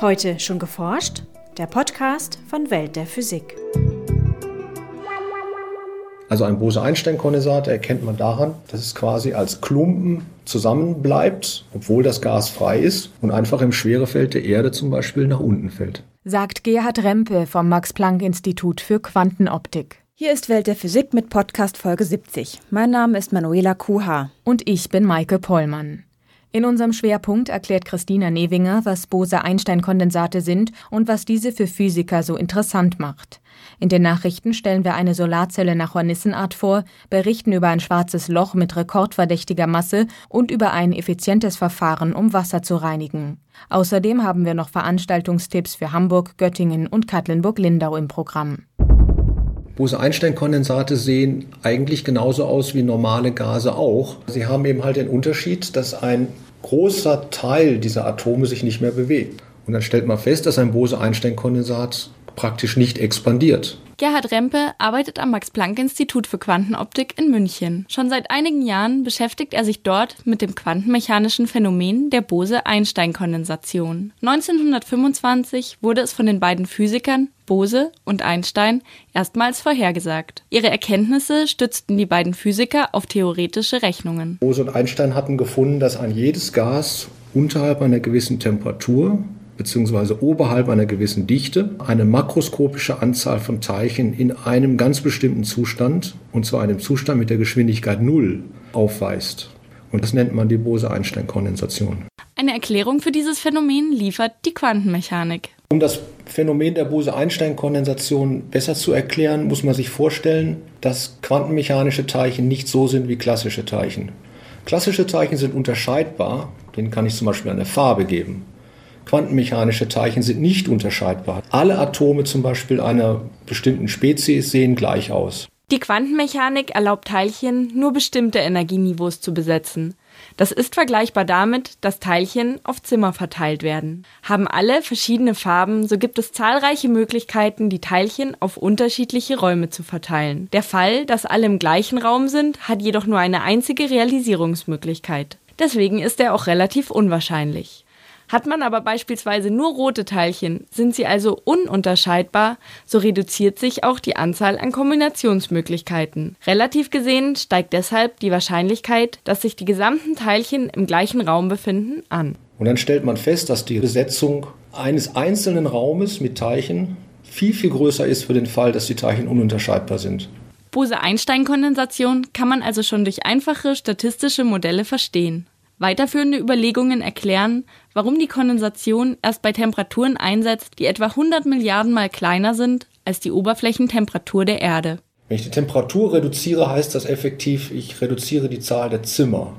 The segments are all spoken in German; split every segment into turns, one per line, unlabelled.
Heute schon geforscht? Der Podcast von Welt der Physik.
Also ein Bose-Einstein-Kondensat erkennt man daran, dass es quasi als Klumpen zusammenbleibt, obwohl das Gas frei ist und einfach im Schwerefeld der Erde zum Beispiel nach unten fällt.
Sagt Gerhard Rempe vom Max-Planck-Institut für Quantenoptik.
Hier ist Welt der Physik mit Podcast Folge 70. Mein Name ist Manuela Kuha.
Und ich bin Maike Pollmann. In unserem Schwerpunkt erklärt Christina Newinger, was Bose-Einstein-Kondensate sind und was diese für Physiker so interessant macht. In den Nachrichten stellen wir eine Solarzelle nach Hornissenart vor, berichten über ein schwarzes Loch mit rekordverdächtiger Masse und über ein effizientes Verfahren, um Wasser zu reinigen. Außerdem haben wir noch Veranstaltungstipps für Hamburg, Göttingen und Katlenburg-Lindau im Programm.
Bose-Einstein-Kondensate sehen eigentlich genauso aus wie normale Gase auch. Sie haben eben halt den Unterschied, dass ein großer Teil dieser Atome sich nicht mehr bewegt. Und dann stellt man fest, dass ein Bose-Einstein-Kondensat praktisch nicht expandiert.
Gerhard Rempe arbeitet am Max-Planck-Institut für Quantenoptik in München. Schon seit einigen Jahren beschäftigt er sich dort mit dem quantenmechanischen Phänomen der Bose-Einstein-Kondensation. 1925 wurde es von den beiden Physikern Bose und Einstein erstmals vorhergesagt. Ihre Erkenntnisse stützten die beiden Physiker auf theoretische Rechnungen.
Bose und Einstein hatten gefunden, dass ein jedes Gas unterhalb einer gewissen Temperatur bzw. oberhalb einer gewissen Dichte eine makroskopische Anzahl von Teilchen in einem ganz bestimmten Zustand, und zwar einem Zustand mit der Geschwindigkeit Null, aufweist. Und das nennt man die Bose-Einstein-Kondensation.
Eine Erklärung für dieses Phänomen liefert die Quantenmechanik.
Um das Phänomen der Bose-Einstein-Kondensation besser zu erklären, muss man sich vorstellen, dass quantenmechanische Teilchen nicht so sind wie klassische Teilchen. Klassische Teilchen sind unterscheidbar, denen kann ich zum Beispiel eine Farbe geben. Quantenmechanische Teilchen sind nicht unterscheidbar. Alle Atome zum Beispiel einer bestimmten Spezies sehen gleich aus.
Die Quantenmechanik erlaubt Teilchen nur bestimmte Energieniveaus zu besetzen. Das ist vergleichbar damit, dass Teilchen auf Zimmer verteilt werden. Haben alle verschiedene Farben, so gibt es zahlreiche Möglichkeiten, die Teilchen auf unterschiedliche Räume zu verteilen. Der Fall, dass alle im gleichen Raum sind, hat jedoch nur eine einzige Realisierungsmöglichkeit. Deswegen ist er auch relativ unwahrscheinlich. Hat man aber beispielsweise nur rote Teilchen, sind sie also ununterscheidbar, so reduziert sich auch die Anzahl an Kombinationsmöglichkeiten. Relativ gesehen steigt deshalb die Wahrscheinlichkeit, dass sich die gesamten Teilchen im gleichen Raum befinden, an.
Und dann stellt man fest, dass die Besetzung eines einzelnen Raumes mit Teilchen viel, viel größer ist für den Fall, dass die Teilchen ununterscheidbar sind.
Bose-Einstein-Kondensation kann man also schon durch einfache statistische Modelle verstehen. Weiterführende Überlegungen erklären, warum die Kondensation erst bei Temperaturen einsetzt, die etwa 100 Milliarden Mal kleiner sind als die Oberflächentemperatur der Erde.
Wenn ich die Temperatur reduziere, heißt das effektiv, ich reduziere die Zahl der Zimmer.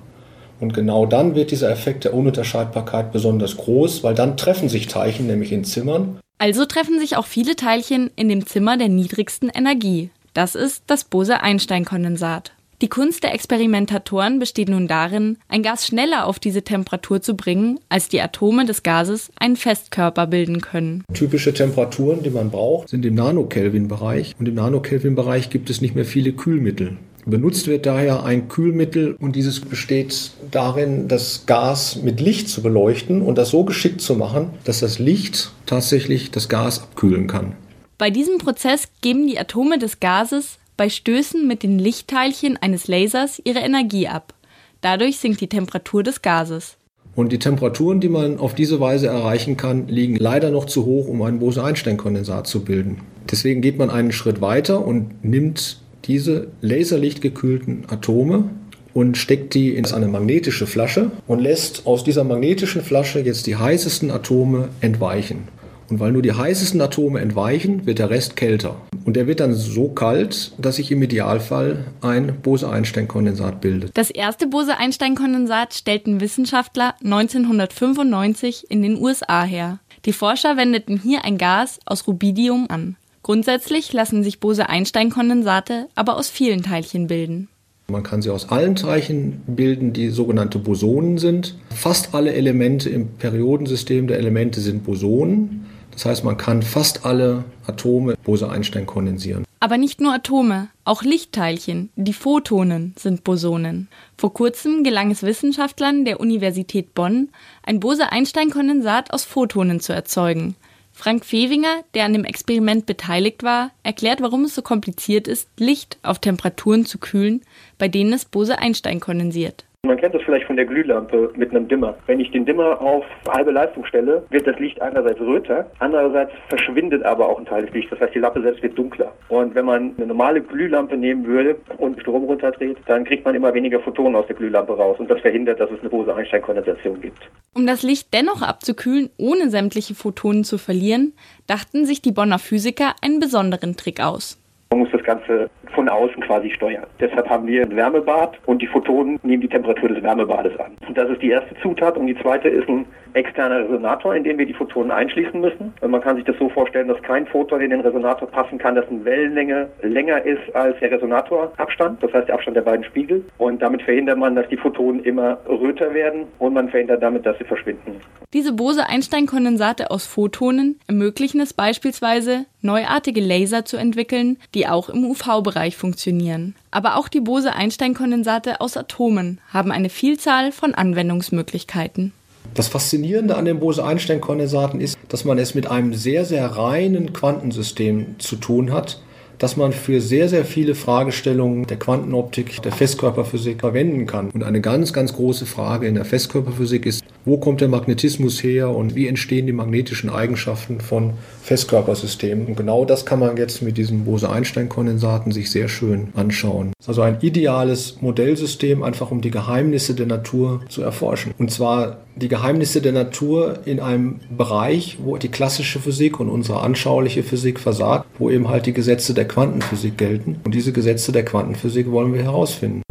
Und genau dann wird dieser Effekt der Ununterscheidbarkeit besonders groß, weil dann treffen sich Teilchen nämlich in Zimmern.
Also treffen sich auch viele Teilchen in dem Zimmer der niedrigsten Energie. Das ist das Bose-Einstein-Kondensat. Die Kunst der Experimentatoren besteht nun darin, ein Gas schneller auf diese Temperatur zu bringen, als die Atome des Gases einen Festkörper bilden können.
Typische Temperaturen, die man braucht, sind im Nanokelvin-Bereich. Und im Nanokelvin-Bereich gibt es nicht mehr viele Kühlmittel. Benutzt wird daher ein Kühlmittel und dieses besteht darin, das Gas mit Licht zu beleuchten und das so geschickt zu machen, dass das Licht tatsächlich das Gas abkühlen kann.
Bei diesem Prozess geben die Atome des Gases bei Stößen mit den Lichtteilchen eines Lasers ihre Energie ab. Dadurch sinkt die Temperatur des Gases.
Und die Temperaturen, die man auf diese Weise erreichen kann, liegen leider noch zu hoch, um ein Bose-Einstein-Kondensat zu bilden. Deswegen geht man einen Schritt weiter und nimmt diese laserlichtgekühlten Atome und steckt die in eine magnetische Flasche und lässt aus dieser magnetischen Flasche jetzt die heißesten Atome entweichen. Und weil nur die heißesten Atome entweichen, wird der Rest kälter. Und der wird dann so kalt, dass sich im Idealfall ein Bose-Einstein-Kondensat bildet.
Das erste Bose-Einstein-Kondensat stellten Wissenschaftler 1995 in den USA her. Die Forscher wendeten hier ein Gas aus Rubidium an. Grundsätzlich lassen sich Bose-Einstein-Kondensate aber aus vielen Teilchen bilden.
Man kann sie aus allen Teilchen bilden, die sogenannte Bosonen sind. Fast alle Elemente im Periodensystem der Elemente sind Bosonen. Das heißt, man kann fast alle Atome Bose-Einstein kondensieren.
Aber nicht nur Atome, auch Lichtteilchen, die Photonen, sind Bosonen. Vor kurzem gelang es Wissenschaftlern der Universität Bonn, ein Bose-Einstein-Kondensat aus Photonen zu erzeugen. Frank Fewinger, der an dem Experiment beteiligt war, erklärt, warum es so kompliziert ist, Licht auf Temperaturen zu kühlen, bei denen es Bose-Einstein kondensiert.
Man kennt das vielleicht von der Glühlampe mit einem Dimmer. Wenn ich den Dimmer auf halbe Leistung stelle, wird das Licht einerseits röter, andererseits verschwindet aber auch ein Teil des Lichts. Das heißt, die Lampe selbst wird dunkler. Und wenn man eine normale Glühlampe nehmen würde und Strom runterdreht, dann kriegt man immer weniger Photonen aus der Glühlampe raus und das verhindert, dass es eine Bose-Einstein-Kondensation gibt.
Um das Licht dennoch abzukühlen, ohne sämtliche Photonen zu verlieren, dachten sich die Bonner Physiker einen besonderen Trick aus.
Man muss das Ganze von außen quasi steuern. Deshalb haben wir ein Wärmebad und die Photonen nehmen die Temperatur des Wärmebades an. Und das ist die erste Zutat und die zweite ist ein externer Resonator, in den wir die Photonen einschließen müssen. Und man kann sich das so vorstellen, dass kein Photon in den Resonator passen kann, dessen Wellenlänge länger ist als der Resonatorabstand, das heißt der Abstand der beiden Spiegel. Und damit verhindert man, dass die Photonen immer röter werden und man verhindert damit, dass sie verschwinden.
Diese Bose-Einstein-Kondensate aus Photonen ermöglichen es beispielsweise, neuartige Laser zu entwickeln, die auch im UV-Bereich funktionieren. Aber auch die Bose-Einstein-Kondensate aus Atomen haben eine Vielzahl von Anwendungsmöglichkeiten.
Das Faszinierende an den Bose-Einstein-Kondensaten ist, dass man es mit einem sehr, sehr reinen Quantensystem zu tun hat, das man für sehr, sehr viele Fragestellungen der Quantenoptik, der Festkörperphysik verwenden kann. Und eine ganz, ganz große Frage in der Festkörperphysik ist, wo kommt der Magnetismus her und wie entstehen die magnetischen Eigenschaften von Festkörpersystemen? Und genau das kann man jetzt mit diesen Bose-Einstein-Kondensaten sich sehr schön anschauen. Also ein ideales Modellsystem, einfach um die Geheimnisse der Natur zu erforschen. Und zwar die Geheimnisse der Natur in einem Bereich, wo die klassische Physik und unsere anschauliche Physik versagt, wo eben halt die Gesetze der Quantenphysik gelten. Und diese Gesetze der Quantenphysik wollen wir herausfinden.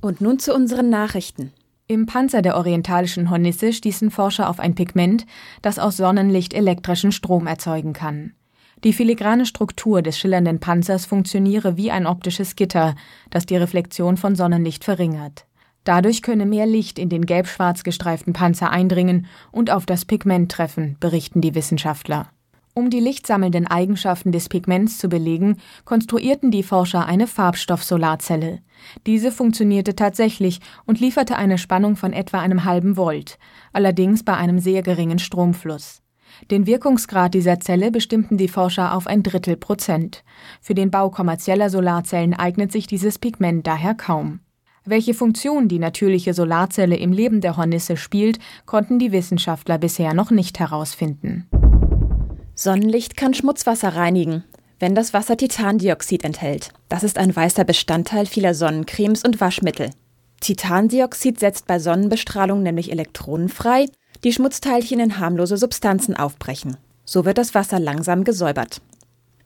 Und nun zu unseren Nachrichten.
Im Panzer der orientalischen Hornisse stießen Forscher auf ein Pigment, das aus Sonnenlicht elektrischen Strom erzeugen kann. Die filigrane Struktur des schillernden Panzers funktioniere wie ein optisches Gitter, das die Reflexion von Sonnenlicht verringert. Dadurch könne mehr Licht in den gelb-schwarz gestreiften Panzer eindringen und auf das Pigment treffen, berichten die Wissenschaftler. Um die lichtsammelnden Eigenschaften des Pigments zu belegen, konstruierten die Forscher eine Farbstoff-Solarzelle. Diese funktionierte tatsächlich und lieferte eine Spannung von etwa einem halben Volt, allerdings bei einem sehr geringen Stromfluss. Den Wirkungsgrad dieser Zelle bestimmten die Forscher auf ein Drittel Prozent. Für den Bau kommerzieller Solarzellen eignet sich dieses Pigment daher kaum. Welche Funktion die natürliche Solarzelle im Leben der Hornisse spielt, konnten die Wissenschaftler bisher noch nicht herausfinden.
Sonnenlicht kann Schmutzwasser reinigen, wenn das Wasser Titandioxid enthält. Das ist ein weißer Bestandteil vieler Sonnencremes und Waschmittel. Titandioxid setzt bei Sonnenbestrahlung nämlich Elektronen frei, die Schmutzteilchen in harmlose Substanzen aufbrechen. So wird das Wasser langsam gesäubert.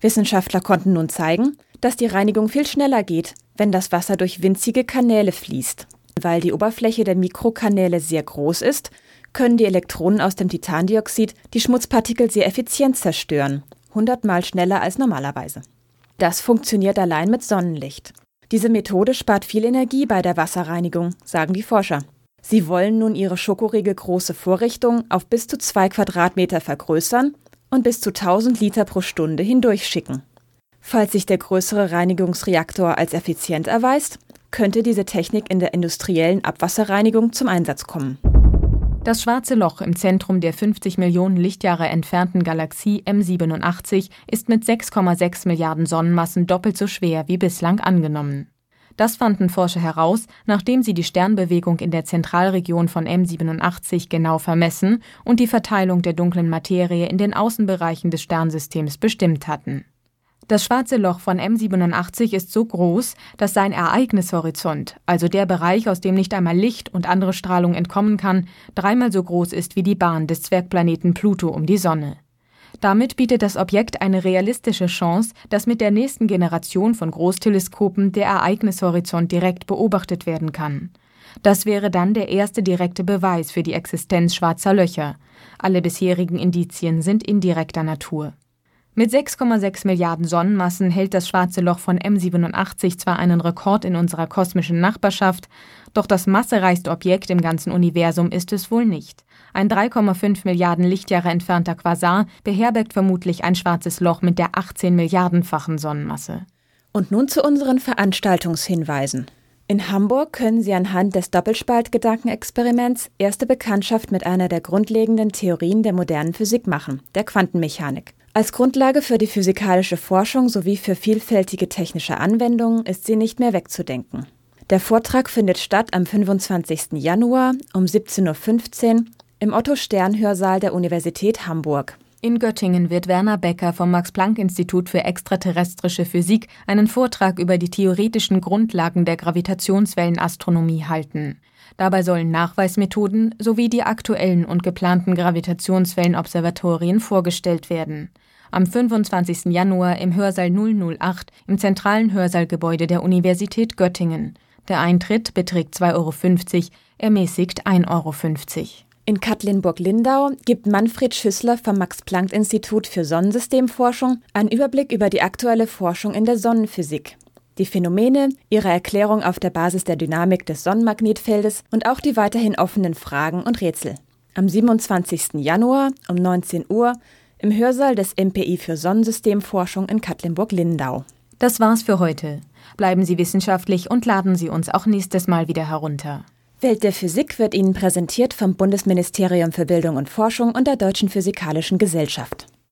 Wissenschaftler konnten nun zeigen, dass die Reinigung viel schneller geht, wenn das Wasser durch winzige Kanäle fließt. Weil die Oberfläche der Mikrokanäle sehr groß ist, können die Elektronen aus dem Titandioxid die Schmutzpartikel sehr effizient zerstören, hundertmal schneller als normalerweise. Das funktioniert allein mit Sonnenlicht. Diese Methode spart viel Energie bei der Wasserreinigung, sagen die Forscher. Sie wollen nun ihre Schokoriegel große Vorrichtung auf bis zu zwei Quadratmeter vergrößern und bis zu 1000 Liter pro Stunde hindurchschicken. Falls sich der größere Reinigungsreaktor als effizient erweist, könnte diese Technik in der industriellen Abwasserreinigung zum Einsatz kommen.
Das schwarze Loch im Zentrum der 50 Millionen Lichtjahre entfernten Galaxie M87 ist mit 6,6 Milliarden Sonnenmassen doppelt so schwer wie bislang angenommen. Das fanden Forscher heraus, nachdem sie die Sternbewegung in der Zentralregion von M87 genau vermessen und die Verteilung der dunklen Materie in den Außenbereichen des Sternsystems bestimmt hatten. Das schwarze Loch von M87 ist so groß, dass sein Ereignishorizont, also der Bereich, aus dem nicht einmal Licht und andere Strahlung entkommen kann, dreimal so groß ist wie die Bahn des Zwergplaneten Pluto um die Sonne. Damit bietet das Objekt eine realistische Chance, dass mit der nächsten Generation von Großteleskopen der Ereignishorizont direkt beobachtet werden kann. Das wäre dann der erste direkte Beweis für die Existenz schwarzer Löcher. Alle bisherigen Indizien sind indirekter Natur. Mit 6,6 Milliarden Sonnenmassen hält das schwarze Loch von M87 zwar einen Rekord in unserer kosmischen Nachbarschaft, doch das massereichste Objekt im ganzen Universum ist es wohl nicht. Ein 3,5 Milliarden Lichtjahre entfernter Quasar beherbergt vermutlich ein schwarzes Loch mit der 18 Milliardenfachen Sonnenmasse.
Und nun zu unseren Veranstaltungshinweisen. In Hamburg können Sie anhand des Doppelspaltgedankenexperiments erste Bekanntschaft mit einer der grundlegenden Theorien der modernen Physik machen, der Quantenmechanik. Als Grundlage für die physikalische Forschung sowie für vielfältige technische Anwendungen ist sie nicht mehr wegzudenken. Der Vortrag findet statt am 25. Januar um 17.15 Uhr im Otto-Stern-Hörsaal der Universität Hamburg.
In Göttingen wird Werner Becker vom Max-Planck-Institut für extraterrestrische Physik einen Vortrag über die theoretischen Grundlagen der Gravitationswellenastronomie halten. Dabei sollen Nachweismethoden sowie die aktuellen und geplanten Gravitationswellenobservatorien vorgestellt werden. Am 25. Januar im Hörsaal 008 im zentralen Hörsaalgebäude der Universität Göttingen. Der Eintritt beträgt 2,50 Euro, ermäßigt 1,50 Euro.
In Katlinburg-Lindau gibt Manfred Schüssler vom Max-Planck-Institut für Sonnensystemforschung einen Überblick über die aktuelle Forschung in der Sonnenphysik. Die Phänomene, ihre Erklärung auf der Basis der Dynamik des Sonnenmagnetfeldes und auch die weiterhin offenen Fragen und Rätsel. Am 27. Januar um 19 Uhr im Hörsaal des MPI für Sonnensystemforschung in Katlinburg-Lindau.
Das war's für heute. Bleiben Sie wissenschaftlich und laden Sie uns auch nächstes Mal wieder herunter.
Welt der Physik wird Ihnen präsentiert vom Bundesministerium für Bildung und Forschung und der Deutschen Physikalischen Gesellschaft.